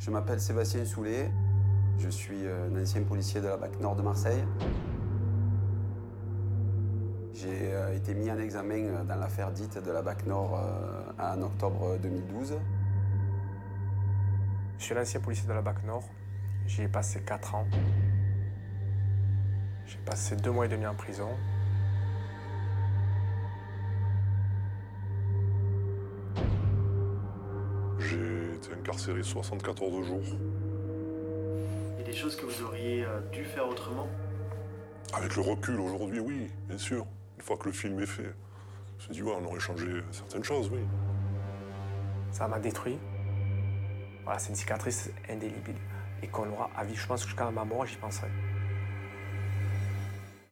Je m'appelle Sébastien Soulet. Je suis un ancien policier de la BAC Nord de Marseille. J'ai été mis en examen dans l'affaire dite de la BAC Nord en octobre 2012. Je suis l'ancien policier de la BAC Nord. J'y ai passé 4 ans. J'ai passé deux mois et demi en prison. J'ai été incarcéré 74 jours. Il y a des choses que vous auriez euh, dû faire autrement? Avec le recul aujourd'hui, oui, bien sûr. Une fois que le film est fait, je me dis, ouais, on aurait changé certaines choses, oui. Ça m'a détruit. Voilà, c'est une cicatrice indélébile. Et qu'on aura à vie, je pense, jusqu'à ma mort, j'y penserai.